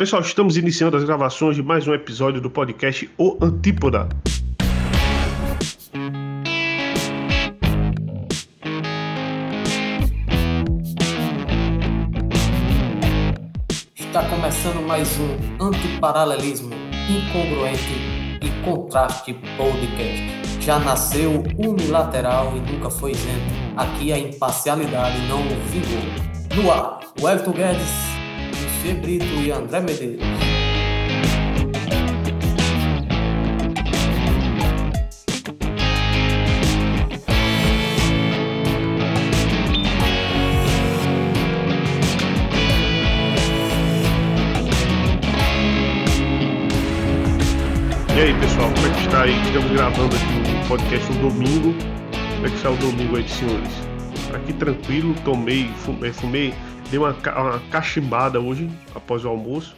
Pessoal, estamos iniciando as gravações de mais um episódio do podcast O Antípoda. Está começando mais um antiparalelismo incongruente e contraste podcast. Já nasceu unilateral e nunca foi isento. Aqui a imparcialidade não vingou. No ar, Wellington Guedes, Lucia Brito e André Medeiros. E aí, pessoal, como é que está aí? Estamos gravando aqui um podcast no domingo. Como é que está o domingo aí, senhores? Aqui tranquilo, tomei, fumei, fumei dei uma, uma cachimbada hoje, após o almoço.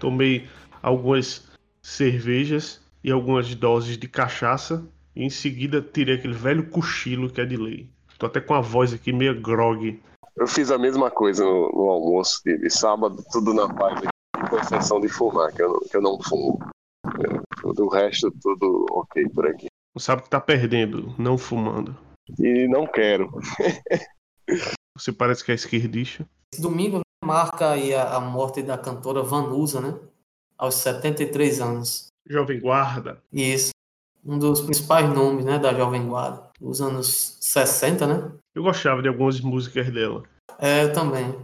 Tomei algumas cervejas e algumas doses de cachaça. E em seguida tirei aquele velho cochilo que é de lei. Tô até com a voz aqui meio grog. Eu fiz a mesma coisa no, no almoço de, de, sábado, tudo na paz, com exceção de fumar, que eu não, que eu não fumo. É, do resto, tudo ok por aqui. Não sabe que tá perdendo, não fumando. E não quero. Você parece que é esquerdista. Esse domingo marca aí a, a morte da cantora Vanusa, né? Aos 73 anos. Jovem Guarda. Isso. Um dos principais nomes, né, da Jovem Guarda. Dos anos 60, né? Eu gostava de algumas músicas dela. É, eu também.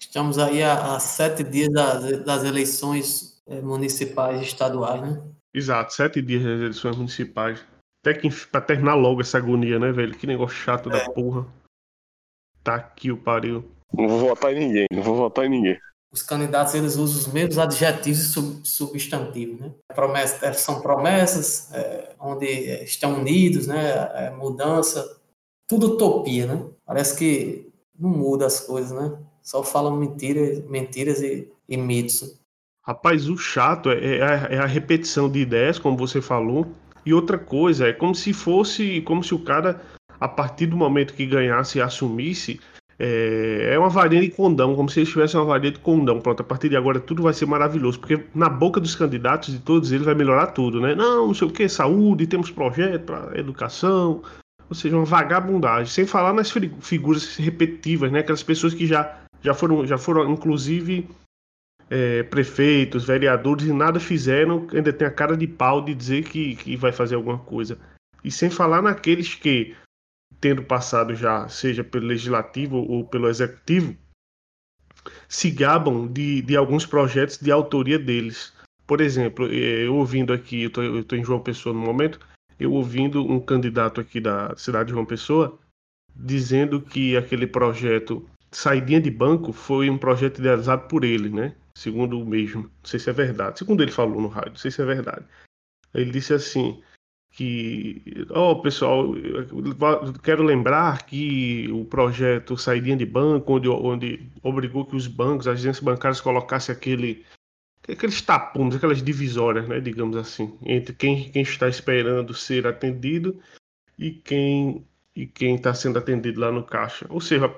Estamos aí a, a sete dias das, das eleições é, municipais e estaduais, né? Exato, sete dias das eleições municipais. Até que pra terminar logo essa agonia, né, velho? Que negócio chato é. da porra. Tá aqui o pariu. Não vou votar em ninguém, não vou votar em ninguém. Os candidatos eles usam os mesmos adjetivos e sub substantivos, né? Promessa, é, são promessas é, onde estão unidos, né? É, mudança, tudo utopia, né? Parece que não muda as coisas, né? Só falam mentiras, mentiras e, e mitos. Rapaz, o chato é, é a, é a repetição de ideias, como você falou, e outra coisa é como se fosse, como se o cara, a partir do momento que ganhasse e assumisse, é, é uma varinha de condão, como se eles tivessem uma varinha de condão. Pronto, a partir de agora tudo vai ser maravilhoso, porque na boca dos candidatos, de todos eles, vai melhorar tudo, né? Não, não sei o que, saúde, temos projeto para educação, ou seja, uma vagabundagem. Sem falar nas figuras repetitivas, né? Aquelas pessoas que já, já, foram, já foram, inclusive, é, prefeitos, vereadores e nada fizeram, ainda tem a cara de pau de dizer que, que vai fazer alguma coisa. E sem falar naqueles que tendo passado já, seja pelo legislativo ou pelo executivo, se gabam de, de alguns projetos de autoria deles. Por exemplo, eu ouvindo aqui, eu estou em João Pessoa no momento, eu ouvindo um candidato aqui da cidade de João Pessoa dizendo que aquele projeto Saidinha de Banco foi um projeto idealizado por ele, né? Segundo o mesmo. Não sei se é verdade. Segundo ele falou no rádio, não sei se é verdade. Ele disse assim: que, oh, pessoal, quero lembrar que o projeto Saidinha de Banco, onde, onde obrigou que os bancos, as agências bancárias colocassem aquele, aqueles tapumes, aquelas divisórias, né, digamos assim, entre quem, quem está esperando ser atendido e quem e quem está sendo atendido lá no caixa. Ou seja,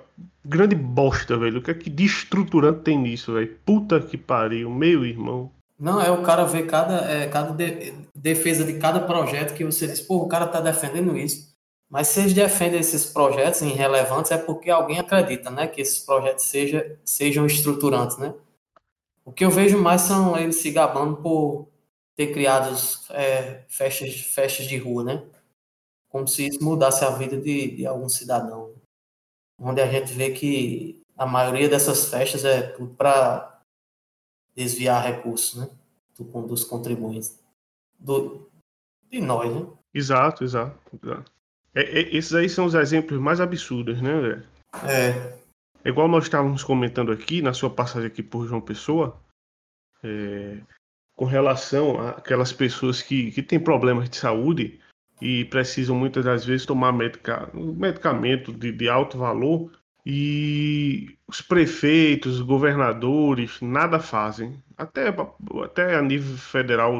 grande bosta, velho. O que é que de estruturante tem nisso, velho? Puta que pariu, meu irmão. Não, é o cara ver cada, é, cada de, defesa de cada projeto que você diz, pô, o cara tá defendendo isso. Mas se eles defendem esses projetos irrelevantes, é porque alguém acredita, né? Que esses projetos seja, sejam estruturantes, né? O que eu vejo mais são eles se gabando por ter criado é, festas, festas de rua, né? Como se isso mudasse a vida de, de algum cidadão. Onde a gente vê que a maioria dessas festas é tudo para desviar recursos, né? Do, dos contribuintes. Do, de nós, né? Exato, exato. exato. É, é, esses aí são os exemplos mais absurdos, né, André? É. é. Igual nós estávamos comentando aqui, na sua passagem aqui por João Pessoa, é, com relação àquelas pessoas que, que têm problemas de saúde e precisam muitas das vezes tomar medica, medicamento de, de alto valor e os prefeitos, os governadores, nada fazem. Até, até a nível federal,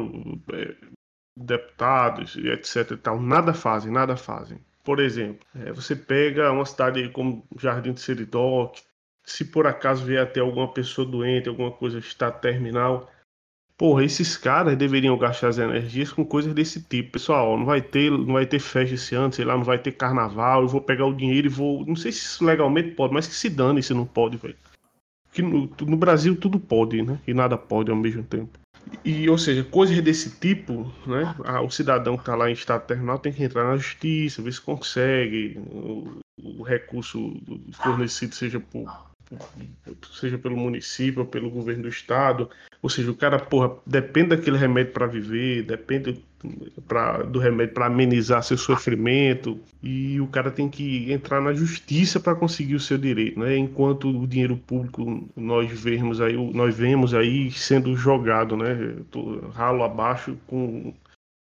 é, deputados, etc. E tal, nada fazem, nada fazem. Por exemplo, é, você pega uma cidade como Jardim de Seridó, que se por acaso vier até alguma pessoa doente, alguma coisa está terminal, porra, esses caras deveriam gastar as energias com coisas desse tipo. Pessoal, não vai ter, não vai ter festa esse ano, sei lá, não vai ter carnaval, eu vou pegar o dinheiro e vou, não sei se isso legalmente pode, mas que se dane se não pode, velho. Que no, no Brasil tudo pode, né? E nada pode ao mesmo tempo. E, ou seja, coisas desse tipo, né? Ah, o cidadão que está lá em estado terminal tem que entrar na justiça, ver se consegue o, o recurso fornecido, seja por seja pelo município ou pelo governo do estado. Ou seja, o cara, porra, depende daquele remédio para viver, depende pra, do remédio para amenizar seu sofrimento, e o cara tem que entrar na justiça para conseguir o seu direito, né? Enquanto o dinheiro público nós vemos aí, nós vemos aí sendo jogado, né? Ralo abaixo com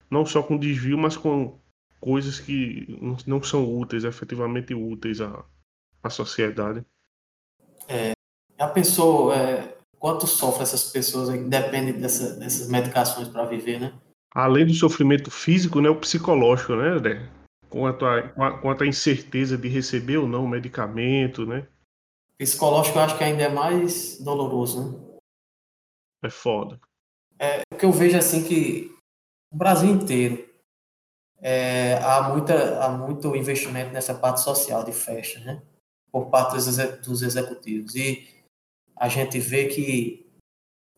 não só com desvio, mas com coisas que não são úteis, efetivamente úteis à, à sociedade. É, já pensou é, quanto sofrem essas pessoas que dependem dessa, dessas medicações para viver, né? Além do sofrimento físico, né, o psicológico, né, André? Quanto a, quanto a incerteza de receber ou não o medicamento, né? Psicológico eu acho que ainda é mais doloroso, né? É foda. É o que eu vejo assim que o Brasil inteiro é, há, muita, há muito investimento nessa parte social de festa, né? por parte dos executivos. E a gente vê que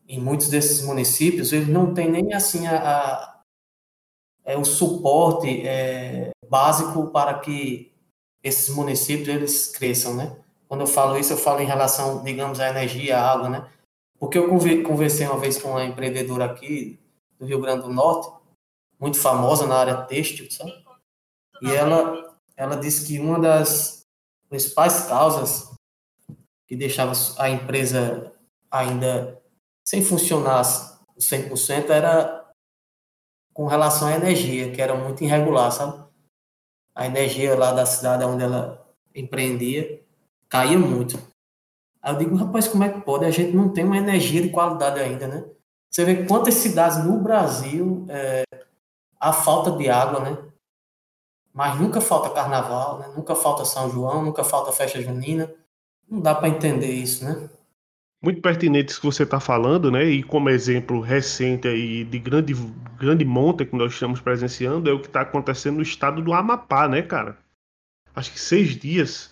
em muitos desses municípios eles não tem nem assim a, a é, o suporte é, básico para que esses municípios eles cresçam, né? Quando eu falo isso, eu falo em relação, digamos, à energia, à água, né? Porque eu conversei uma vez com uma empreendedora aqui do Rio Grande do Norte, muito famosa na área têxtil, sabe? E ela, ela disse que uma das principais causas que deixavam a empresa ainda sem funcionar 100% era com relação à energia, que era muito irregular, sabe? A energia lá da cidade onde ela empreendia caía muito. Aí eu digo, rapaz, como é que pode? A gente não tem uma energia de qualidade ainda, né? Você vê quantas cidades no Brasil é, há falta de água, né? Mas nunca falta carnaval, né? nunca falta São João, nunca falta festa junina. Não dá para entender isso, né? Muito pertinente isso que você está falando, né? E como exemplo recente aí de grande, grande monta que nós estamos presenciando é o que está acontecendo no estado do Amapá, né, cara? Acho que seis dias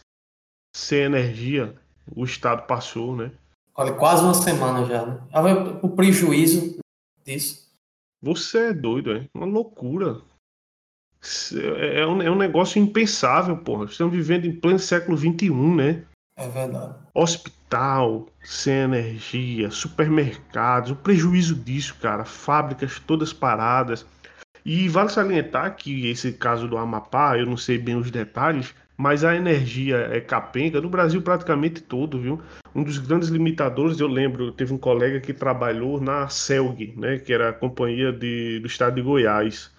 sem energia o estado passou, né? Olha, quase uma semana já, né? O prejuízo disso. Você é doido, é uma loucura. É, é um, é um negócio impensável, porra. Estamos vivendo em pleno século XXI, né? É verdade. Hospital sem energia, supermercados, o prejuízo disso, cara. Fábricas todas paradas. E vale salientar que esse caso do Amapá, eu não sei bem os detalhes, mas a energia é capenga no Brasil praticamente todo, viu? Um dos grandes limitadores, eu lembro, teve um colega que trabalhou na CELG, né, que era a companhia de, do estado de Goiás.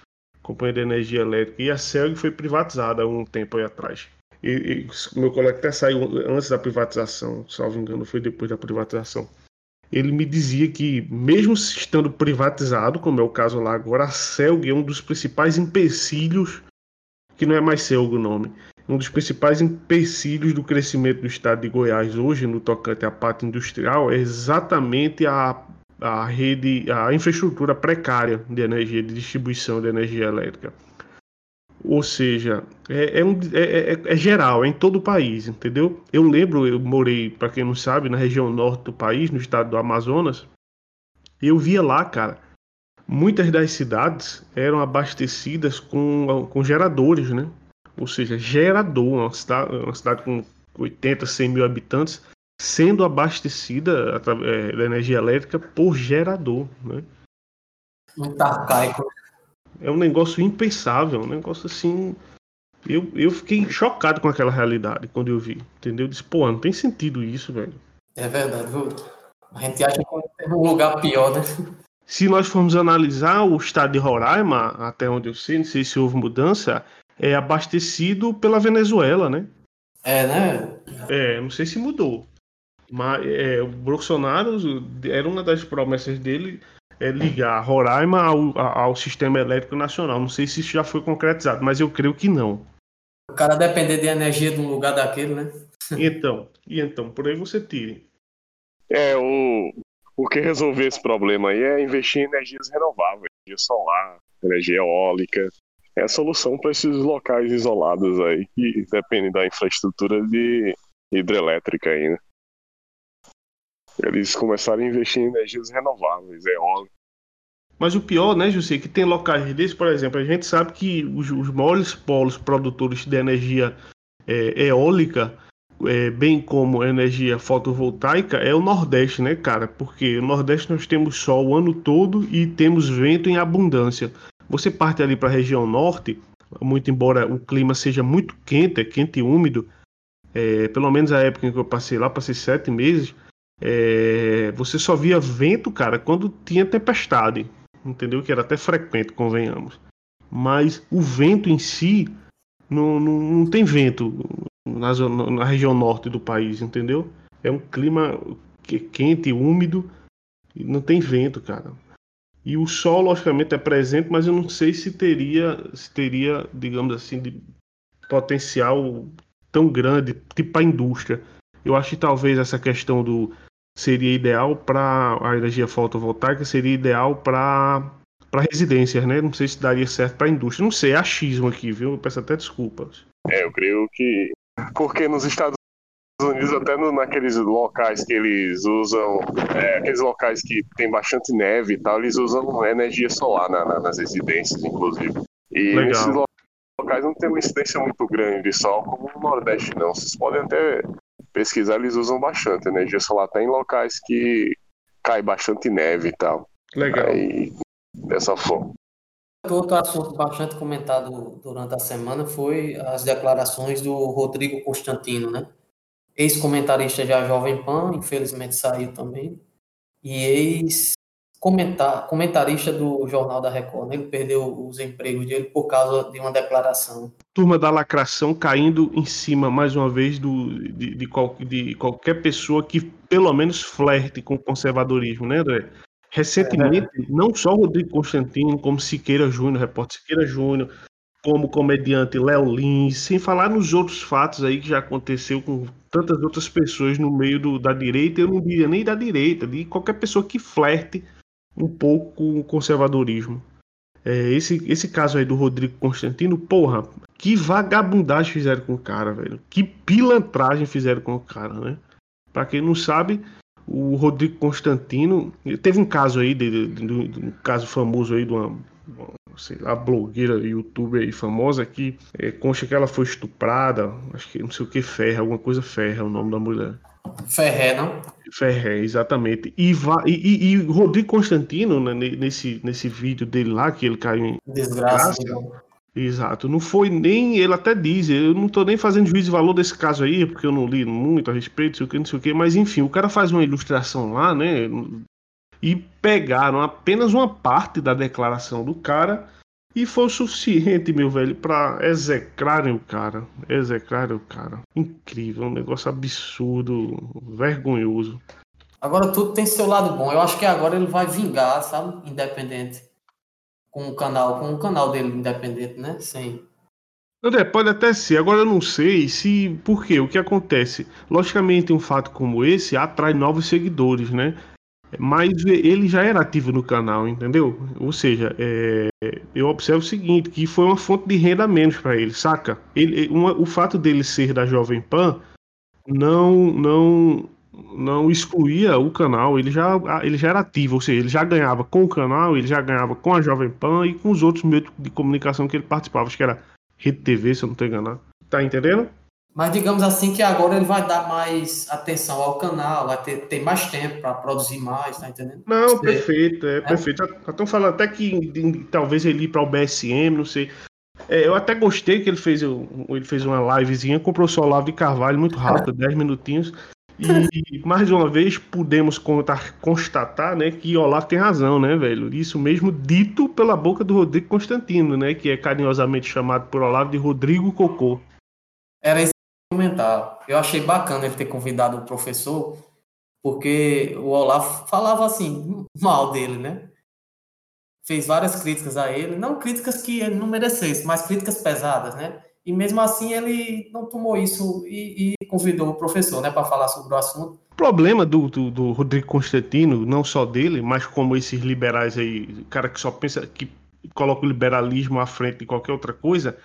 Companhia de Energia Elétrica, e a CELG foi privatizada há um tempo aí atrás. E, e meu colega até saiu antes da privatização, salvo engano, foi depois da privatização. Ele me dizia que, mesmo estando privatizado, como é o caso lá agora, a CELG é um dos principais empecilhos, que não é mais CELG o nome, um dos principais empecilhos do crescimento do estado de Goiás hoje, no tocante à parte industrial, é exatamente a a rede, a infraestrutura precária de energia, de distribuição de energia elétrica. Ou seja, é, é, um, é, é, é geral, é em todo o país, entendeu? Eu lembro, eu morei, para quem não sabe, na região norte do país, no estado do Amazonas, eu via lá, cara, muitas das cidades eram abastecidas com, com geradores, né? Ou seja, gerador, uma cidade, uma cidade com 80, 100 mil habitantes, sendo abastecida é, da energia elétrica por gerador. Né? Muito arcaico. É um negócio impensável, um negócio assim. Eu, eu fiquei chocado com aquela realidade quando eu vi, entendeu? Eu disse, pô, não tem sentido isso, velho. É verdade, viu? A gente acha que tem um lugar pior, né? Se nós formos analisar o estado de Roraima, até onde eu sei, não sei se houve mudança, é abastecido pela Venezuela, né? É, né? É, não sei se mudou. Mas é, o Bolsonaro era uma das promessas dele é ligar Roraima ao, ao sistema elétrico nacional. Não sei se isso já foi concretizado, mas eu creio que não. O cara depender de energia de um lugar daquele, né? E então, e então, por aí você tire. É, o, o que resolver esse problema aí é investir em energias renováveis, energia solar, energia eólica. É a solução para esses locais isolados aí, que dependem da infraestrutura de hidrelétrica ainda. Eles começaram a investir em energias renováveis, eólica. Mas o pior, né, José, que tem locais desses, por exemplo, a gente sabe que os, os maiores polos produtores de energia é, eólica, é, bem como energia fotovoltaica, é o Nordeste, né, cara? Porque no Nordeste nós temos sol o ano todo e temos vento em abundância. Você parte ali para a região norte, muito embora o clima seja muito quente, é quente e úmido, é, pelo menos a época em que eu passei lá, passei sete meses, é, você só via vento, cara, quando tinha tempestade, entendeu? Que era até frequente, convenhamos. Mas o vento em si não, não, não tem vento na, zona, na região norte do país, entendeu? É um clima quente, úmido, e não tem vento, cara. E o sol, logicamente, é presente, mas eu não sei se teria, se teria, digamos assim, de potencial tão grande, tipo a indústria. Eu acho que talvez essa questão do seria ideal para a energia fotovoltaica, seria ideal para para residências, né? Não sei se daria certo para a indústria. Não sei, é achismo aqui, viu? Eu peço até desculpas. É, eu creio que porque nos Estados Unidos, até no, naqueles locais que eles usam, é, aqueles locais que tem bastante neve e tal, eles usam energia solar na, na, nas residências, inclusive. E Legal. nesses locais não tem uma incidência muito grande de sol como no Nordeste, não. Vocês podem até pesquisar, eles usam bastante energia solar. Tem locais que cai bastante neve e tal. Legal. Aí, dessa forma. Outro assunto bastante comentado durante a semana foi as declarações do Rodrigo Constantino, né? Ex-comentarista já Jovem Pan, infelizmente saiu também, e ex comentar, comentarista do Jornal da Record. Né? Ele perdeu os empregos dele por causa de uma declaração. Turma da lacração caindo em cima, mais uma vez, do, de, de, qual, de qualquer pessoa que pelo menos flerte com o conservadorismo, né, André? Recentemente, é. não só Rodrigo Constantino, como Siqueira Júnior, repórter Siqueira Júnior, como comediante Léo Lins, sem falar nos outros fatos aí que já aconteceu com tantas outras pessoas no meio do, da direita, eu não diria nem da direita, de qualquer pessoa que flerte um pouco o conservadorismo. É, esse, esse caso aí do Rodrigo Constantino, porra, que vagabundagem fizeram com o cara, velho. Que pilantragem fizeram com o cara, né? Pra quem não sabe, o Rodrigo Constantino. Teve um caso aí, de, de, de, um caso famoso aí de uma, sei lá, blogueira, youtuber aí famosa que é, consta que ela foi estuprada, acho que não sei o que, Ferra, alguma coisa Ferra é o nome da mulher. Ferré, não? Ferré, exatamente. E, e, e, Rodrigo Constantino, né, nesse, nesse vídeo dele lá, que ele caiu em desgraça. desgraça Exato, não foi nem, ele até diz, eu não tô nem fazendo juízo de valor desse caso aí, porque eu não li muito a respeito, sei o que, não sei o que, mas enfim, o cara faz uma ilustração lá, né, e pegaram apenas uma parte da declaração do cara e foi o suficiente, meu velho, para execrarem o cara, execrarem o cara. Incrível, um negócio absurdo, vergonhoso. Agora tudo tem seu lado bom, eu acho que agora ele vai vingar, sabe, independente com o canal, com o canal dele independente, né? Sim. André, pode até ser. Agora eu não sei se. Por quê? O que acontece? Logicamente, um fato como esse atrai novos seguidores, né? Mas ele já era ativo no canal, entendeu? Ou seja, é... eu observo o seguinte: que foi uma fonte de renda menos para ele, saca? Ele, uma, o fato dele ser da Jovem Pan não, não não excluía o canal, ele já, ele já era ativo, ou seja, ele já ganhava com o canal, ele já ganhava com a Jovem Pan e com os outros meios de comunicação que ele participava, acho que era Rede TV, se eu não estou enganado. Tá entendendo? Mas digamos assim que agora ele vai dar mais atenção ao canal, vai ter, ter mais tempo para produzir mais, tá entendendo? Não, Você, perfeito, é, é, perfeito. Estão falando até que talvez ele ir para o BSM, não sei. É, eu até gostei que ele fez, ele fez uma livezinha, comprou o Olavo de Carvalho muito rápido, 10 minutinhos. E mais uma vez pudemos contar, constatar, né, que Olavo tem razão, né, velho? Isso mesmo dito pela boca do Rodrigo Constantino, né, que é carinhosamente chamado por Olavo de Rodrigo Cocô. Era esse comentário. Eu achei bacana ele ter convidado o professor, porque o Olavo falava assim mal dele, né? Fez várias críticas a ele, não críticas que ele não merecesse, mas críticas pesadas, né? E mesmo assim ele não tomou isso e, e convidou o professor, né, para falar sobre o assunto. O problema do, do, do, Rodrigo Constantino, não só dele, mas como esses liberais aí, cara que só pensa que coloca o liberalismo à frente de qualquer outra coisa,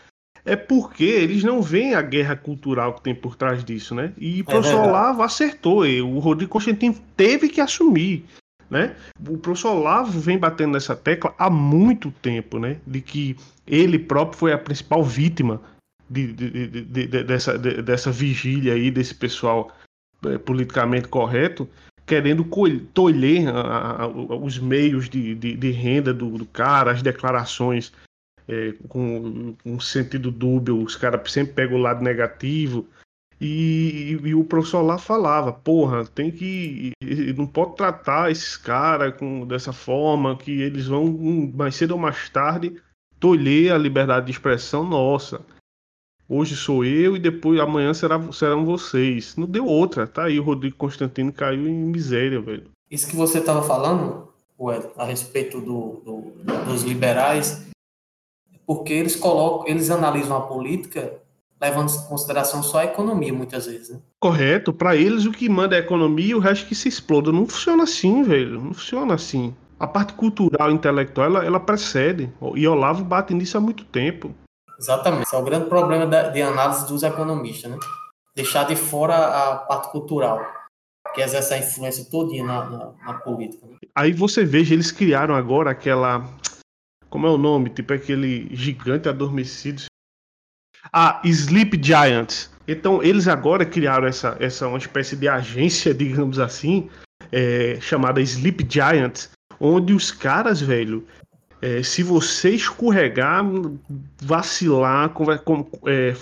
é porque eles não veem a guerra cultural que tem por trás disso, né? E o é professor Olavo acertou, o Rodrigo Constantino teve que assumir, né? O professor Olavo vem batendo nessa tecla há muito tempo, né? De que ele próprio foi a principal vítima de, de, de, de dessa, dessa vigília aí, desse pessoal é, politicamente correto, querendo tolher a, a, os meios de, de, renda do, do cara, as declarações é, com um sentido dúbio, os caras sempre pegam o lado negativo. E, e, e, o professor lá falava, porra, tem que. Não pode tratar esses caras dessa forma, que eles vão, mais cedo ou mais tarde, tolher a liberdade de expressão nossa. Hoje sou eu e depois amanhã será, serão vocês. Não deu outra, tá aí. O Rodrigo Constantino caiu em miséria, velho. Isso que você estava falando, Ué, a respeito do, do, dos liberais, porque eles colocam, eles analisam a política levando em consideração só a economia muitas vezes. Né? Correto. Para eles o que manda é a economia e o resto que se exploda. Não funciona assim, velho. Não funciona assim. A parte cultural, intelectual, ela, ela precede. E Olavo bate nisso há muito tempo. Exatamente. Esse é o grande problema de análise dos economistas, né? Deixar de fora a parte cultural, que exerce a influência todinha na, na, na política. Né? Aí você veja, eles criaram agora aquela como é o nome? Tipo aquele gigante adormecido. Ah, Sleep Giants. Então, eles agora criaram essa, essa uma espécie de agência, digamos assim, é, chamada Sleep Giants, onde os caras, velho, é, se você escorregar, vacilar, com, é,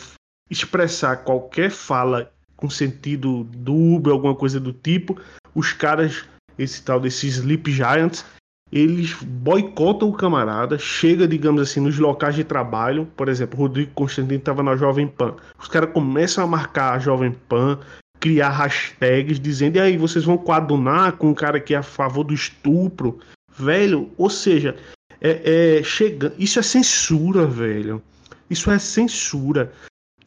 expressar qualquer fala com sentido dúbio, alguma coisa do tipo, os caras, esse tal desses Sleep Giants, eles boicotam o camarada, chega, digamos assim, nos locais de trabalho. Por exemplo, Rodrigo Constantino estava na Jovem Pan. Os caras começam a marcar a Jovem Pan, criar hashtags dizendo: e aí, vocês vão coadunar com um cara que é a favor do estupro? Velho, ou seja, é, é chega... isso é censura, velho. Isso é censura.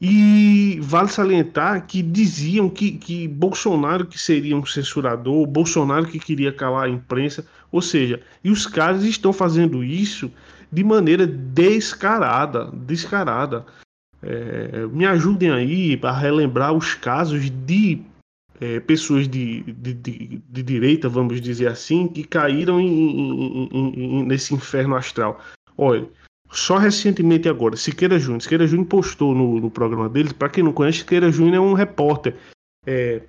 E vale salientar que diziam que, que Bolsonaro que seria um censurador, Bolsonaro que queria calar a imprensa, ou seja, e os caras estão fazendo isso de maneira descarada, descarada. É, me ajudem aí a relembrar os casos de é, pessoas de, de, de, de, direita, vamos dizer assim, que caíram em, em, em, nesse inferno astral. Olha, só recentemente agora, Siqueira Júnior. Siqueira Júnior postou no, no programa dele. Para quem não conhece, Siqueira Júnior é um repórter é,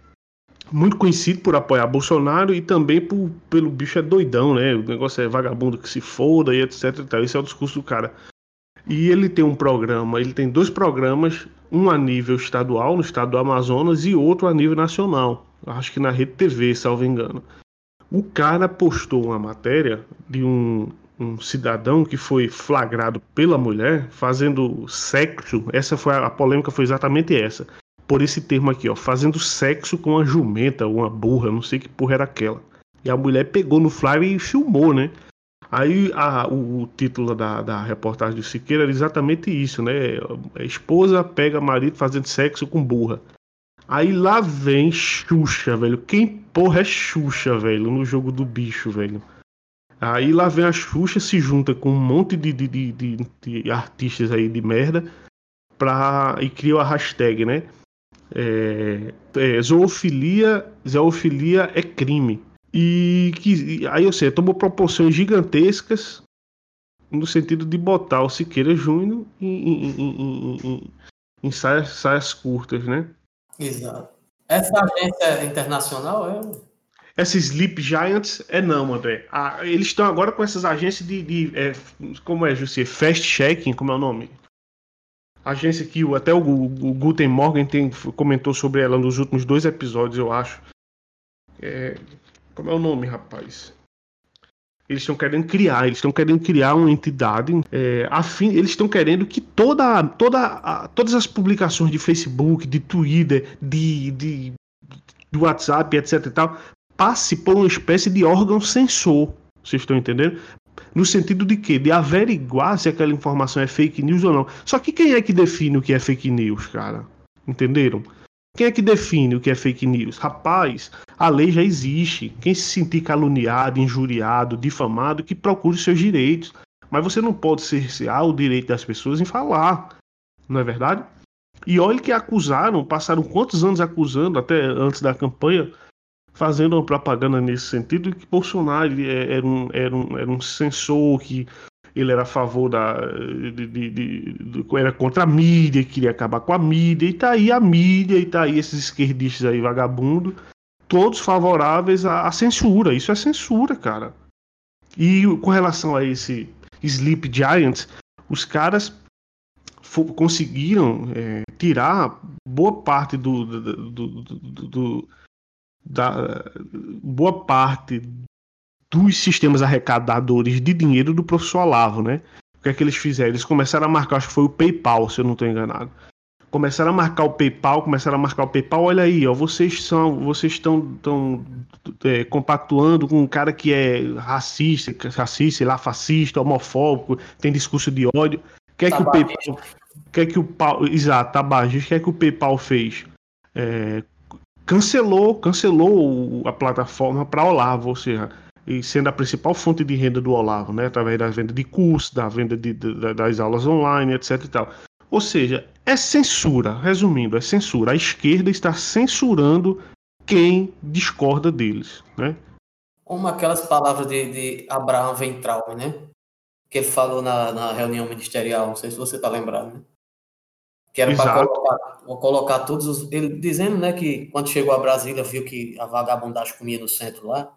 muito conhecido por apoiar Bolsonaro e também por, pelo bicho é doidão, né? O negócio é vagabundo que se foda e etc. Tal. Esse é o discurso do cara. E ele tem um programa, ele tem dois programas, um a nível estadual, no estado do Amazonas, e outro a nível nacional. Acho que na Rede TV, salvo engano. O cara postou uma matéria de um um cidadão que foi flagrado pela mulher fazendo sexo. Essa foi a, a polêmica foi exatamente essa. Por esse termo aqui, ó, fazendo sexo com uma jumenta, uma burra, não sei que porra era aquela. E a mulher pegou no flyer e filmou, né? Aí a, o, o, título da, da reportagem do Siqueira era exatamente isso, né? A esposa pega marido fazendo sexo com burra. Aí lá vem Xuxa, velho. Quem porra é Xuxa, velho, no jogo do bicho, velho? Aí lá vem a Xuxa, se junta com um monte de, de, de, de, de artistas aí de merda pra, e cria a hashtag, né? É, é, zoofilia, zoofilia é crime. E que aí eu sei, tomou proporções gigantescas no sentido de botar o Siqueira Júnior em, em, em, em, saias, saias curtas, né? Exato. Essa agência internacional é essa Sleep Giants é não, André. Ah, eles estão agora com essas agências de. de é, como é, José? Fast Checking, como é o nome? Agência que até o, o Guten Morgan tem, comentou sobre ela nos últimos dois episódios, eu acho. É, como é o nome, rapaz? Eles estão querendo criar, eles estão querendo criar uma entidade é, afim, eles estão querendo que toda, toda, a, todas as publicações de Facebook, de Twitter, de, de, do WhatsApp, etc e tal, passe por uma espécie de órgão censor, Vocês estão entendendo? No sentido de quê? De averiguar se aquela informação é fake news ou não. Só que quem é que define o que é fake news, cara? Entenderam? Quem é que define o que é fake news? Rapaz, a lei já existe. Quem se sentir caluniado, injuriado, difamado, que procure seus direitos. Mas você não pode cercear o direito das pessoas em falar. Não é verdade? E olha que acusaram, passaram quantos anos acusando, até antes da campanha, fazendo uma propaganda nesse sentido, que Bolsonaro é, era um, era um, era um censor, que ele era a favor da. De, de, de, era contra a mídia, queria acabar com a mídia, e tá aí a mídia, e tá aí esses esquerdistas aí vagabundo, todos favoráveis à, à censura. Isso é censura, cara. E com relação a esse Sleep Giants, os caras conseguiram é, tirar boa parte do, do, do, do, da boa parte dos sistemas arrecadadores de dinheiro do professor Olavo, né? O que é que eles fizeram? Eles começaram a marcar, acho que foi o PayPal, se eu não estou enganado. Começaram a marcar o PayPal, começaram a marcar o PayPal. Olha aí, ó, vocês são, vocês estão tão, é, compactuando com um cara que é racista, racista, sei lá, fascista, homofóbico, tem discurso de ódio. Quer que o PayPal, quer que o exato, tabagista, quer que o PayPal fez? É, cancelou, cancelou a plataforma para Olavo, ou seja, e sendo a principal fonte de renda do Olavo, né, através da venda de cursos, da venda de, de, das aulas online, etc. E tal. Ou seja, é censura, resumindo, é censura. A esquerda está censurando quem discorda deles, né? Como aquelas palavras de, de Abraham Ventral, né? Que ele falou na, na reunião ministerial, não sei se você está lembrado, né? Que era para colocar, colocar todos os. Ele dizendo né, que quando chegou a Brasília viu que a vagabundagem comia no centro lá.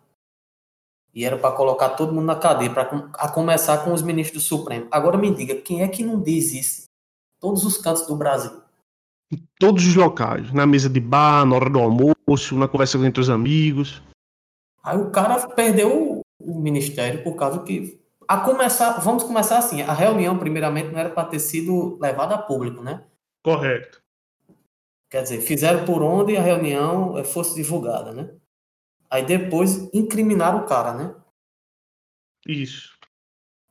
E era para colocar todo mundo na cadeia, para a começar com os ministros do Supremo. Agora me diga, quem é que não diz isso? Todos os cantos do Brasil. Em todos os locais. Na mesa de bar, na hora do almoço, na conversa entre os amigos. Aí o cara perdeu o ministério por causa que. A começar, vamos começar assim. A reunião, primeiramente, não era para ter sido levada a público, né? Correto. Quer dizer, fizeram por onde a reunião eh, fosse divulgada, né? Aí depois incriminaram o cara, né? Isso.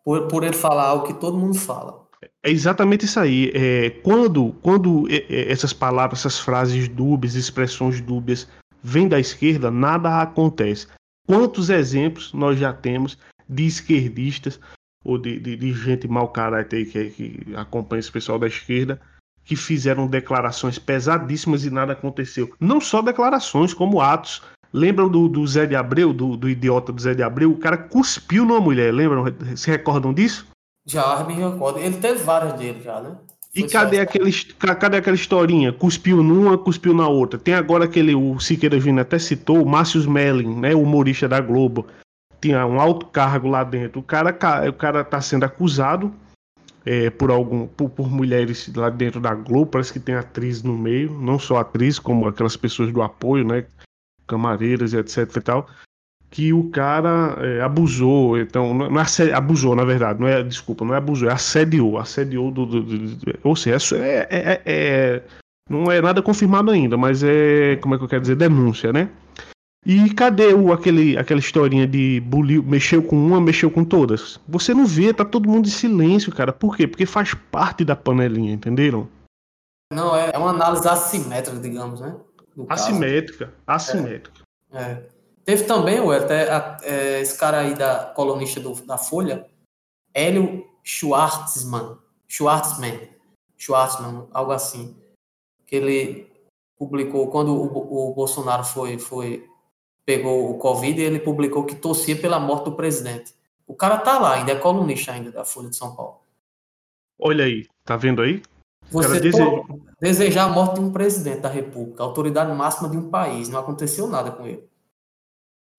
Por, por ele falar algo que todo mundo fala. É exatamente isso aí. É, quando quando essas palavras, essas frases dúbias, expressões dúbias vêm da esquerda, nada acontece. Quantos exemplos nós já temos de esquerdistas ou de, de, de gente mau caráter que, que acompanha esse pessoal da esquerda que fizeram declarações pesadíssimas e nada aconteceu. Não só declarações, como atos. Lembram do, do Zé de Abreu, do, do idiota do Zé de Abreu? O cara cuspiu numa mulher, lembram? Se recordam disso? Já, me recordo. Ele teve várias dele já, né? e cadê, aquele, cadê aquela historinha? Cuspiu numa, cuspiu na outra. Tem agora aquele, o Siqueira Júnior até citou, o Márcio Smelling, né, o humorista da Globo. Tinha um alto cargo lá dentro. O cara, o cara tá sendo acusado é, por algum por, por, mulheres lá dentro da Globo, parece que tem atriz no meio, não só atriz, como aquelas pessoas do apoio, né, camareiras etc e tal, que o cara é, abusou, então não é abusou na verdade, não é desculpa, não é abusou, é assediou, assediou do, do, do, do ou seja, é, é, é, não é nada confirmado ainda, mas é como é que eu quero dizer denúncia, né? E cadê o, aquele, aquela historinha de buliu, mexeu com uma, mexeu com todas? Você não vê, tá todo mundo em silêncio, cara. Por quê? Porque faz parte da panelinha, entenderam? Não, é, é uma análise assimétrica, digamos, né? Assimétrica, caso. assimétrica. É. é. Teve também, o até é, esse cara aí da colunista do, da Folha, Hélio Schwartzman, Schwartzman, Schwartzman, algo assim, que ele publicou quando o, o Bolsonaro foi, foi pegou o Covid e ele publicou que torcia pela morte do presidente. O cara tá lá, ainda é colunista ainda da Folha de São Paulo. Olha aí, tá vendo aí? Você deseja... desejar a morte de um presidente da República, autoridade máxima de um país, não aconteceu nada com ele.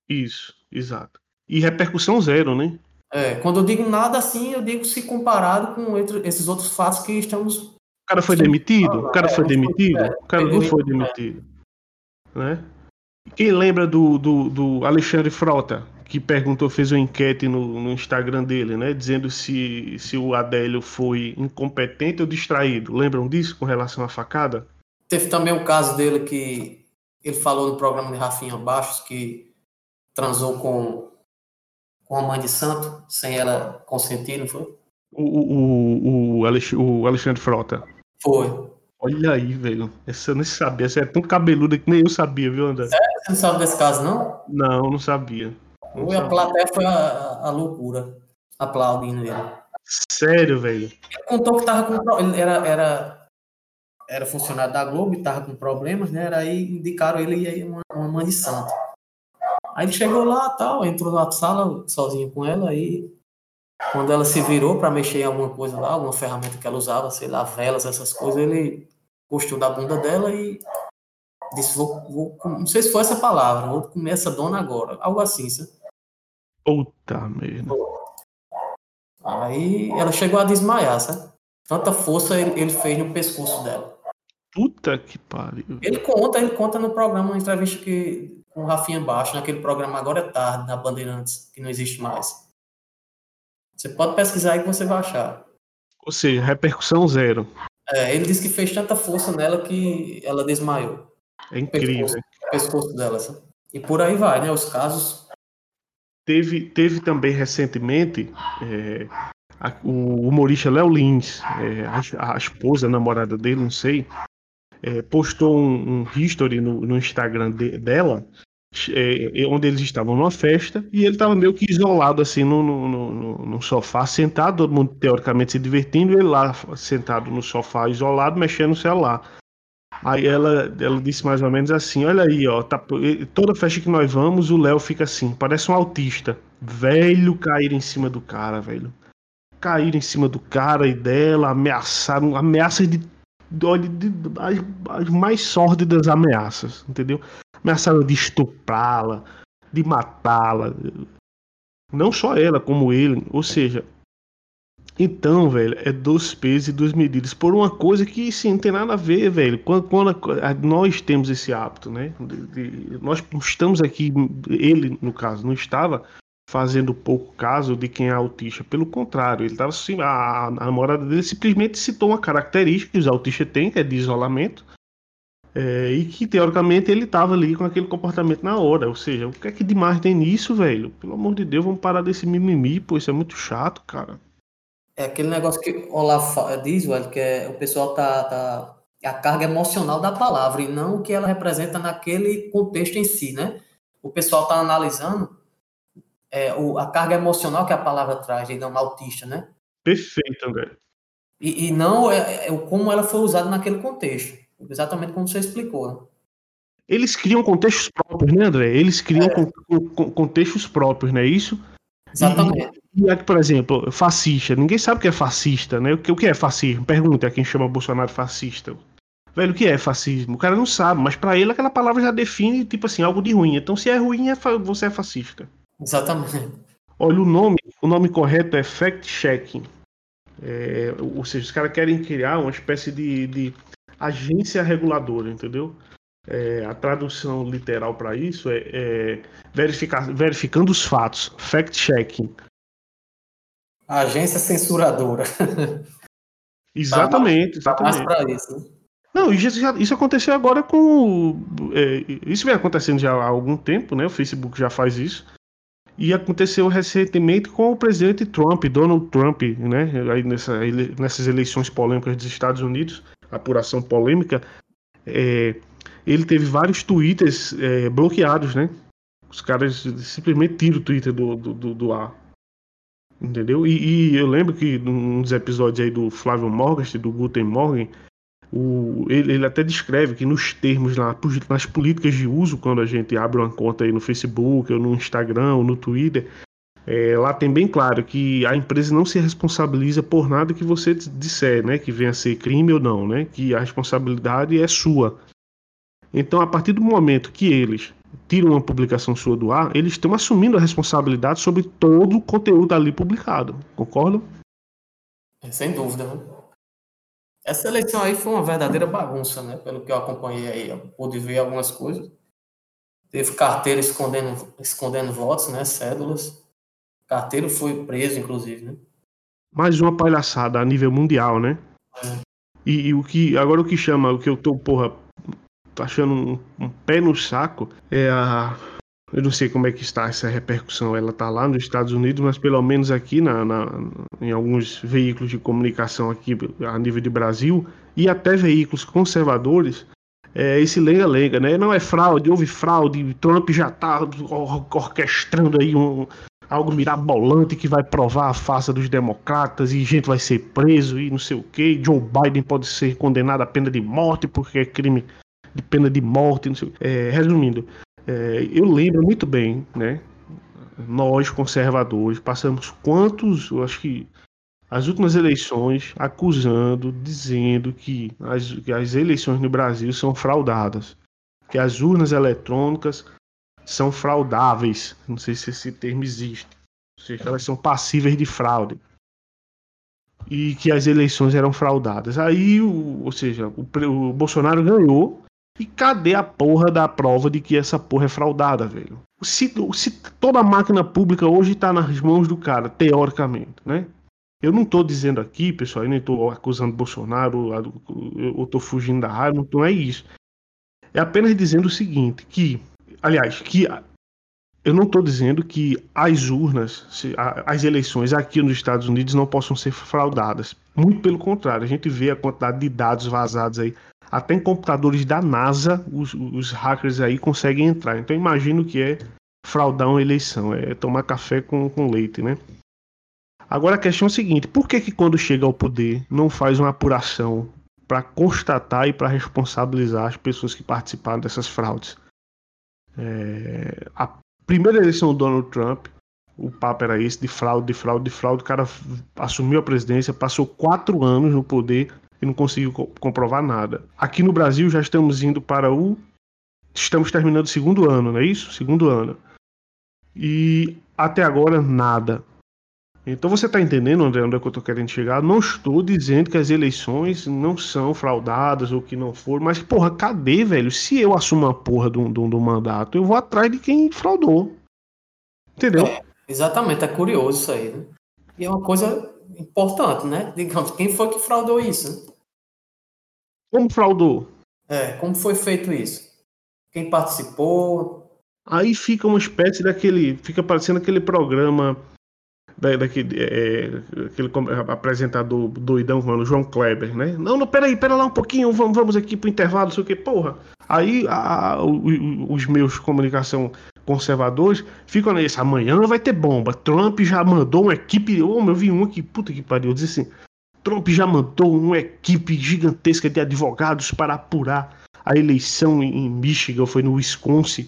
Isso, exato. E repercussão zero, né? É, quando eu digo nada assim, eu digo se comparado com esses outros fatos que estamos. O cara foi demitido? O cara foi demitido? O cara não foi demitido. Né? Quem lembra do, do, do, Alexandre Frota, que perguntou, fez uma enquete no, no, Instagram dele, né? Dizendo se, se o Adélio foi incompetente ou distraído. Lembram disso com relação à facada? Teve também o caso dele que ele falou no programa de Rafinha Baixos que transou com com a mãe de santo, sem ela consentir, não foi? O, o, o, o Alexandre Frota. Foi. Olha aí, velho. Essa eu não sabia. Essa é tão cabeluda que nem eu sabia, viu, André? Sério? Você não sabe desse caso, não? Não, não sabia. Não Foi a plateia foi a, a loucura. Aplaudindo ele. Sério, velho. Ele contou que tava com. Ele era, era, era funcionário da Globo e tava com problemas, né? Era aí indicaram ele e aí uma, uma mãe de santo. Aí ele chegou lá tal, entrou na sala sozinho com ela, aí quando ela se virou para mexer em alguma coisa lá, alguma ferramenta que ela usava, sei lá, velas, essas coisas, ele gostou da bunda dela e disse, vou, vou não sei se foi essa palavra, vou comer essa dona agora, algo assim, sabe? Puta merda. Aí ela chegou a desmaiar, sabe? Tanta força ele, ele fez no pescoço dela. Puta que pariu. Ele conta, ele conta no programa, uma entrevista que com o Rafinha Baixo, naquele programa Agora é Tarde, na Bandeirantes, que não existe mais. Você pode pesquisar aí que você vai achar. Ou seja, repercussão zero. É, ele disse que fez tanta força nela que ela desmaiou. É incrível. O pescoço dela, sabe? E por aí vai, né? Os casos. Teve, teve também recentemente é, a- o humorista Léo Lins, é, a, a esposa, a namorada dele, não sei, é, postou um, um history no, no Instagram de- dela, é, onde eles estavam numa festa e ele estava meio que isolado assim no, no, no- no sofá, sentado, todo mundo teoricamente se divertindo, ele lá sentado no sofá, isolado, mexendo no celular. Aí ela, ela disse mais ou menos assim: Olha aí, ó, tá, toda festa que nós vamos, o Léo fica assim, parece um autista. Velho cair em cima do cara, velho. Cair em cima do cara e dela, ameaçaram, ameaças de. Olha, as mais sórdidas ameaças, entendeu? Ameaçaram de estuprá-la, de matá-la. Não só ela, como ele. Ou seja, então, velho, é dois pesos e duas medidas. Por uma coisa que, sim, não tem nada a ver, velho. Quando, quando a- a- nós temos esse hábito, né? de- de- nós estamos aqui, ele, no caso, não estava fazendo pouco caso de quem é autista. Pelo contrário, ele estava assim, a, a namorada dele simplesmente citou uma característica que os autistas têm, que é de isolamento. É, e que, teoricamente, ele estava ali com aquele comportamento na hora. Ou seja, o que é que demais tem nisso, velho? Pelo amor de Deus, vamos parar desse mimimi, pô, isso é muito chato, cara. É aquele negócio que o Olaf diz, velho, que é, o pessoal tá, tá. É a carga emocional da palavra e não o que ela representa naquele contexto em si, né? O pessoal tá analisando é, o, a carga emocional que a palavra traz, digamos, autista, né? Perfeito, André. E, e não é, é como ela foi usada naquele contexto. Exatamente como você explicou. Eles criam contextos próprios, né, André? Eles criam É. con- con- contextos próprios, não é isso? Exatamente. E aqui, por exemplo, fascista. Ninguém sabe o que é fascista, né? O que, o que é fascismo? Pergunta a quem chama Bolsonaro fascista. Velho, o que é fascismo? O cara não sabe, mas pra ele aquela palavra já define, tipo assim, algo de ruim. Então, se é ruim, é você é fascista. Exatamente. Olha, o nome, o nome correto é fact-checking. É, ou seja, os caras querem criar uma espécie de, de agência reguladora, entendeu? É, a tradução literal para isso é, é verificar, verificando os fatos, fact-checking. Agência censuradora. Exatamente, Tá exatamente. pra isso. né? Não, isso, isso aconteceu agora com. é, isso vem acontecendo já há algum tempo, né? O Facebook já faz isso. E aconteceu recentemente com o presidente Trump, Donald Trump, né? Aí nessa, ele- nessas eleições polêmicas dos Estados Unidos, apuração polêmica, é, ele teve vários twitters é, bloqueados, né? Os caras simplesmente tiram o Twitter do, do, do, do ar. Entendeu? E, e eu lembro que num dos episódios aí do Flávio Morgast, do Guten Morgen, o, ele, ele até descreve que nos termos lá, nas políticas de uso, quando a gente abre uma conta aí no Facebook, ou no Instagram, ou no Twitter, é, lá tem bem claro que a empresa não se responsabiliza por nada que você disser, né? Que venha a ser crime ou não, né? Que a responsabilidade é sua. Então, a partir do momento que eles tiram uma publicação sua do ar, eles estão assumindo a responsabilidade sobre todo o conteúdo ali publicado. Concordam? É, Sem dúvida. né? Essa eleição aí foi uma verdadeira bagunça, né? Pelo que eu acompanhei aí, eu pude ver algumas coisas. Teve carteiro escondendo, escondendo votos, né? Cédulas. Carteiro foi preso, inclusive, né? mais uma palhaçada a nível mundial, né? E, e o que agora o que chama, o que eu tô, porra, tô achando um, um pé no saco é a Eu não sei como é que está essa repercussão. Ela está lá nos Estados Unidos, mas pelo menos aqui na, na, em alguns veículos de comunicação aqui a nível de Brasil e até veículos conservadores, é, esse lenga-lenga, né? Não é fraude, houve fraude, Trump já está orquestrando aí um, algo mirabolante que vai provar a farsa dos democratas e gente vai ser preso e não sei o que. Joe Biden pode ser condenado à pena de morte porque é crime de pena de morte, não sei. É, resumindo, é, eu lembro muito bem, né? Nós, conservadores, passamos quantos, eu acho que as últimas eleições acusando, dizendo que as, que as eleições no Brasil são fraudadas, que as urnas eletrônicas são fraudáveis. Não sei se esse termo existe. Ou seja, elas são passíveis de fraude. E que as eleições eram fraudadas. Aí, o, ou seja, o, o Bolsonaro ganhou e cadê a porra da prova de que essa porra é fraudada, velho? Se, se toda a máquina pública hoje tá nas mãos do cara, teoricamente, né? Eu não tô dizendo aqui, pessoal, eu nem tô acusando Bolsonaro, eu tô fugindo da raiva, não é isso. É apenas dizendo o seguinte, que, aliás, que eu não estou dizendo que as urnas, as eleições aqui nos Estados Unidos não possam ser fraudadas. Muito pelo contrário, a gente vê a quantidade de dados vazados aí até em computadores da NASA, os, os hackers aí conseguem entrar. Então imagino que é fraudar uma eleição, é tomar café com, com leite, né? Agora a questão é a seguinte: por que, que quando chega ao poder não faz uma apuração para constatar e para responsabilizar as pessoas que participaram dessas fraudes? É, a primeira eleição do Donald Trump, o papo era esse de fraude, de fraude, de fraude. O cara assumiu a presidência, passou quatro anos no poder, e não conseguiu comprovar nada. Aqui no Brasil já estamos indo para o. Estamos terminando o segundo ano, não é isso? Segundo ano. E até agora nada. Então você está entendendo, André, onde é que eu estou querendo chegar? Não estou dizendo que as eleições não são fraudadas ou que não foram, mas, porra, cadê, velho? Se eu assumo a porra do, do, do mandato, eu vou atrás de quem fraudou. Entendeu? É, exatamente, é curioso isso aí, né? E é uma coisa importante, né? Digamos, quem foi que fraudou isso? Como fraudou? É, como foi feito isso? Quem participou? Aí fica uma espécie daquele. Fica parecendo aquele programa. Da, daquele é, aquele apresentador doidão, mano, João Kleber, né? Não, não, peraí, pera lá um pouquinho, vamos, vamos aqui pro intervalo, não sei o que, porra. Aí a, os meus comunicação conservadores ficam nesse, amanhã vai ter bomba. Trump já mandou uma equipe, oh, eu vi um aqui, puta que pariu, diz assim, Trump já mandou uma equipe gigantesca de advogados para apurar a eleição em Michigan, foi no Wisconsin.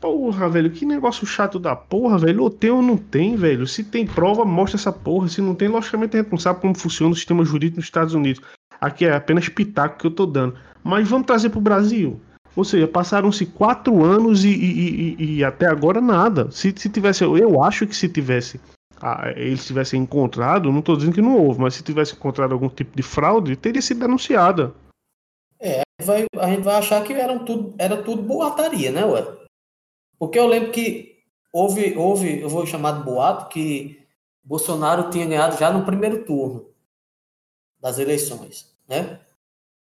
Porra, velho, que negócio chato da porra, velho. Ou tem ou não tem, velho. Se tem prova, mostra essa porra. Se não tem, logicamente a gente não sabe como funciona o sistema jurídico nos Estados Unidos. Aqui é apenas pitaco que eu tô dando. Mas vamos trazer pro Brasil. Ou seja, passaram-se quatro anos e, e, e, e, até agora nada. Se, se tivesse, eu acho que se tivesse ah, eles tivessem encontrado, não estou dizendo que não houve, mas se tivesse encontrado algum tipo de fraude, teria sido denunciada. É, vai, a gente vai achar que era tudo, era tudo boataria, né, ué? Porque eu lembro que houve, houve, eu vou chamar de boato, que Bolsonaro tinha ganhado já no primeiro turno das eleições, né?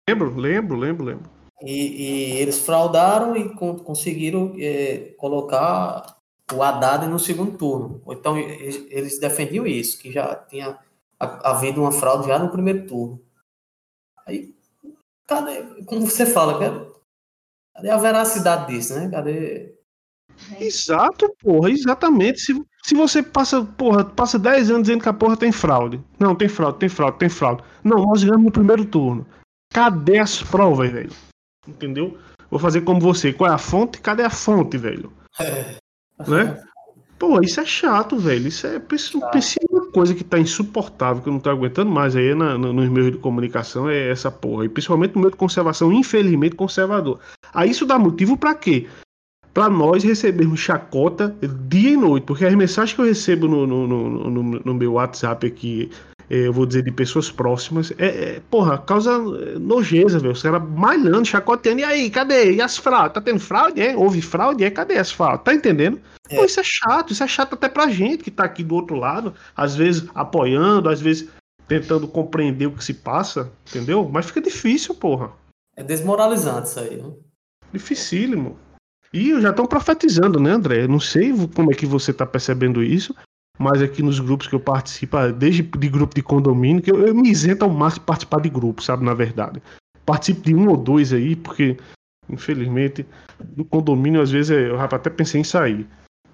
Lembro, lembro, lembro, lembro. E, e eles fraudaram e con conseguiram é, colocar o Haddad no segundo turno. Então, eles defendiam isso, que já tinha havido uma fraude já no primeiro turno. Aí, cadê, como você fala, cadê a veracidade disso, né? Cadê. Exato, porra, exatamente. Se, se você passa, porra, passa 10 anos dizendo que a porra tem fraude. Não, tem fraude, tem fraude, tem fraude. Não, nós ganhamos no primeiro turno. Cadê as provas, velho? Entendeu? Vou fazer como você. Qual é a fonte? Cadê a fonte, velho? É. Né? Pô, isso é chato, velho. Isso é uma coisa que tá insuportável, que eu não tô aguentando mais aí na, no, nos meios de comunicação, é essa porra. E principalmente no meio de conservação, infelizmente conservador. Aí isso dá motivo para quê? Para nós recebermos chacota dia e noite, porque as mensagens que eu recebo no, no, no, no, no meu WhatsApp aqui eu vou dizer, de pessoas próximas, é, é porra, causa é, nojeza, velho. Os caras malhando, chacoteando, e aí, cadê? E as fraudes? Tá tendo fraude? É? Houve fraude? É? Cadê as fraudes? Tá entendendo? É. Pô, isso é chato, isso é chato até pra gente que tá aqui do outro lado, às vezes apoiando, às vezes tentando compreender o que se passa, entendeu? Mas fica difícil, porra. É desmoralizante isso aí, né? Dificílimo. E já estão profetizando, né, André? Não sei como é que você está percebendo isso, mas aqui nos grupos que eu participo, desde de grupo de condomínio, que eu, eu me isento ao máximo de participar de grupo, sabe, na verdade. Participo de um ou dois aí, porque, infelizmente, no condomínio, às vezes, eu até pensei em sair.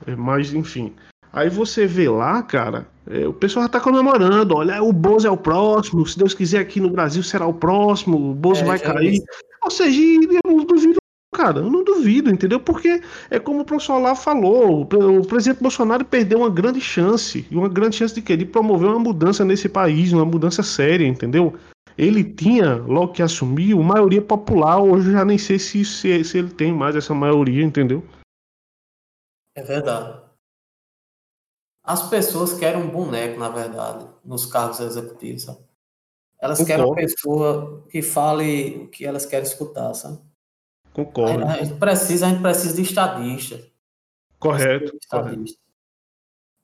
É, mas, enfim. Aí você vê lá, cara, é, o pessoal já tá comemorando. Olha, o Bozo é o próximo. Se Deus quiser, aqui no Brasil será o próximo. O Bozo é, vai cair. Ou seja, eu não duvido, cara. Eu não duvido, entendeu? Porque é como o professor lá falou: o presidente Bolsonaro perdeu uma grande chance. E uma grande chance de quê? De promover uma mudança nesse país, uma mudança séria, entendeu? Ele tinha, logo que assumiu, maioria popular. Hoje eu já nem sei se, se, se ele tem mais essa maioria, entendeu? É verdade. As pessoas querem um boneco, na verdade, nos cargos executivos, sabe? Elas querem uma pessoa que fale o que elas querem escutar, sabe? Concordo. A, gente precisa, a gente precisa de estadistas. Correto. De estadista.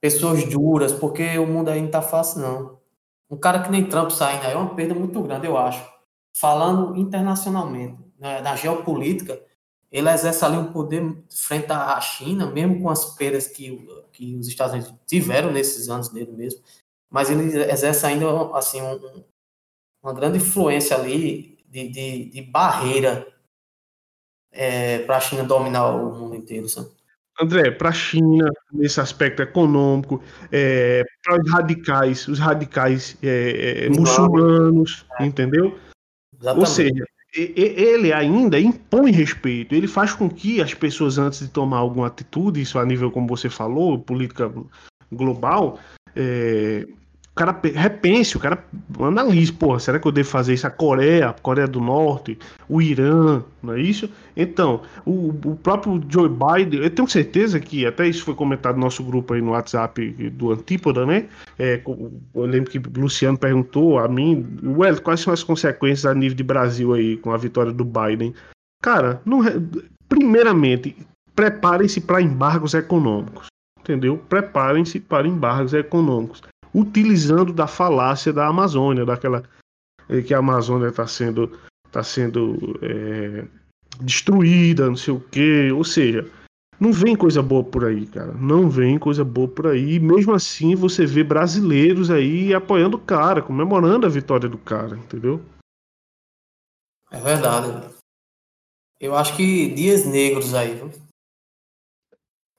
Pessoas duras, porque o mundo aí não tá fácil, não. Um cara que nem Trump saindo aí é uma perda muito grande, eu acho. Falando internacionalmente, né, na geopolítica, ele exerce ali um poder frente à China, mesmo com as perdas que, que os Estados Unidos tiveram nesses anos dele mesmo, mas ele exerce ainda assim um, uma grande influência ali de, de, de barreira é, para a China dominar o mundo inteiro, sabe? André, para a China, nesse aspecto econômico, é, para os radicais, os radicais é, é muçulmanos, entendeu? Exatamente. Ou seja, ele ainda impõe respeito, ele faz com que as pessoas, antes de tomar alguma atitude, isso a nível, como você falou, política global, é, cara repense, o cara analise, porra, será que eu devo fazer isso? A Coreia, a Coreia do Norte, o Irã, não é isso? Então, o, o próprio Joe Biden, eu tenho certeza que, até isso foi comentado no nosso grupo aí no WhatsApp do Antípoda, né? É, eu lembro que o Luciano perguntou a mim, Well, quais são as consequências a nível de Brasil aí com a vitória do Biden? Cara, não, primeiramente, preparem-se para embargos econômicos, entendeu? Preparem-se para embargos econômicos utilizando da falácia da Amazônia, daquela eh, que a Amazônia está sendo, tá sendo é, destruída, não sei o quê. Ou seja, não vem coisa boa por aí, cara. Não vem coisa boa por aí. E mesmo assim você vê brasileiros aí apoiando o cara, comemorando a vitória do cara, entendeu? É verdade. Eu acho que dias negros aí, viu?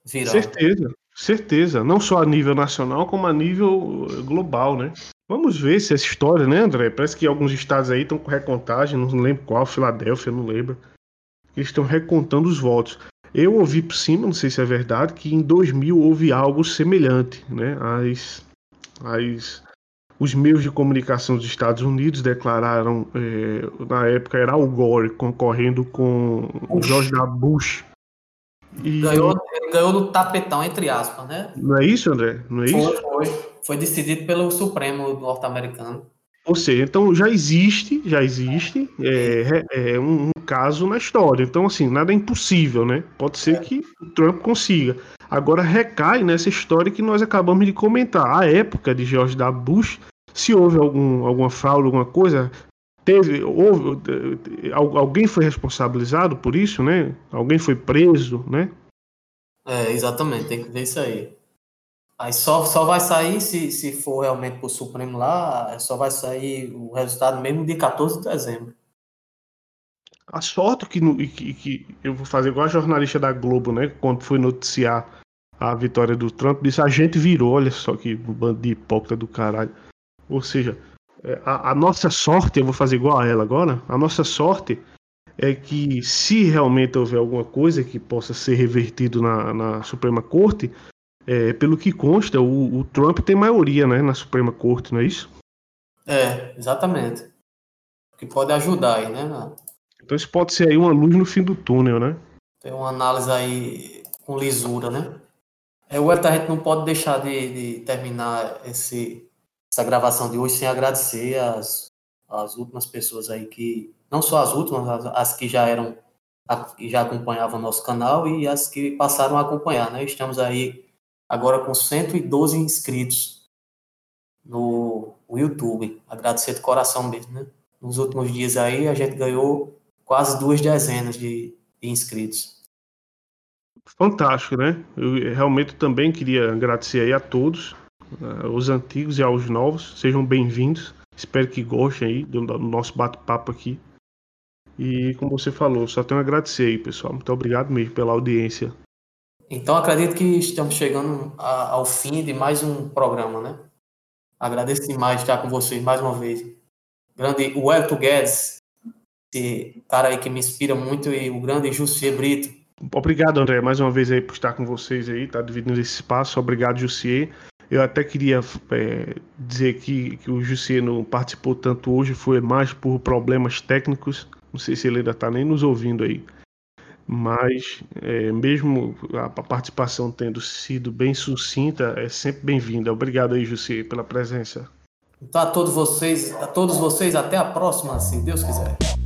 Virão. Certeza. Certeza, não só a nível nacional, como a nível eh, global, né? Vamos ver se essa história, né, André? Parece que alguns estados aí estão com recontagem, não lembro qual, Filadélfia, não lembro. Eles estão recontando os votos. Eu ouvi por cima, não sei se é verdade, que em 2000 houve algo semelhante, né? As, as, os meios de comunicação dos Estados Unidos declararam, é, na época era Al Gore concorrendo com o George W. Bush e... Ganhou, ganhou no tapetão, entre aspas, né? Não é isso, André? Não é isso? Foi, foi. Foi decidido pelo Supremo norte-americano. Ou seja, então já existe, já existe é, é, um, um, caso na história. Então, assim, nada é impossível, né? Pode ser é. que o Trump consiga. Agora recai nessa história que nós acabamos de comentar. A época de George W. Bush, se houve algum, alguma fraude, alguma coisa, teve houve, alguém foi responsabilizado por isso, né? Alguém foi preso, né? É, exatamente, tem que ver isso aí. Aí só, só vai sair, se, se for realmente para o Supremo lá, só vai sair o resultado mesmo de 14 de dezembro. A sorte que, que, que eu vou fazer igual a jornalista da Globo, né? Quando foi noticiar a vitória do Trump, disse: a gente virou, olha só que bando de hipócrita do caralho. Ou seja, a, a, nossa sorte, eu vou fazer igual a ela agora, a nossa sorte é que se realmente houver alguma coisa que possa ser revertido na, na Suprema Corte, é, pelo que consta, o, o, Trump tem maioria né, na Suprema Corte, não é isso? É, exatamente. Que pode ajudar aí, né? Então isso pode ser aí uma luz no fim do túnel, né? Tem uma análise aí com lisura, né? É, o a gente não pode deixar de, de terminar esse, essa gravação de hoje sem agradecer as, as últimas pessoas aí que, não só as últimas, as, as que já eram, que já acompanhavam nosso canal e as que passaram a acompanhar, né? Estamos aí agora com 112 inscritos no, no YouTube. Agradecer de coração mesmo, né? Nos últimos dias aí a gente ganhou quase duas dezenas de, de inscritos. fantástico, né? Eu realmente também queria agradecer aí a todos, os antigos e aos novos. Sejam bem-vindos. Espero que gostem aí do, do nosso bate-papo aqui. E como você falou, só tenho a agradecer aí, pessoal. Muito obrigado mesmo pela audiência. Então acredito que estamos chegando a, ao fim de mais um programa, né? Agradeço demais estar com vocês mais uma vez. Grande Wellington Guedes, esse cara aí que me inspira muito, e o grande Jussier Brito. Obrigado, André, mais uma vez aí por estar com vocês aí, tá dividindo esse espaço. Obrigado, Jussier. Eu até queria é, dizer que, que o Jussier não participou tanto hoje, foi mais por problemas técnicos. Não sei se ele ainda está nem nos ouvindo aí. Mas, é, mesmo a participação tendo sido bem sucinta, é sempre bem-vinda. Obrigado aí, Jussier, pela presença. Então, a todos vocês, a todos vocês, até a próxima, se Deus quiser.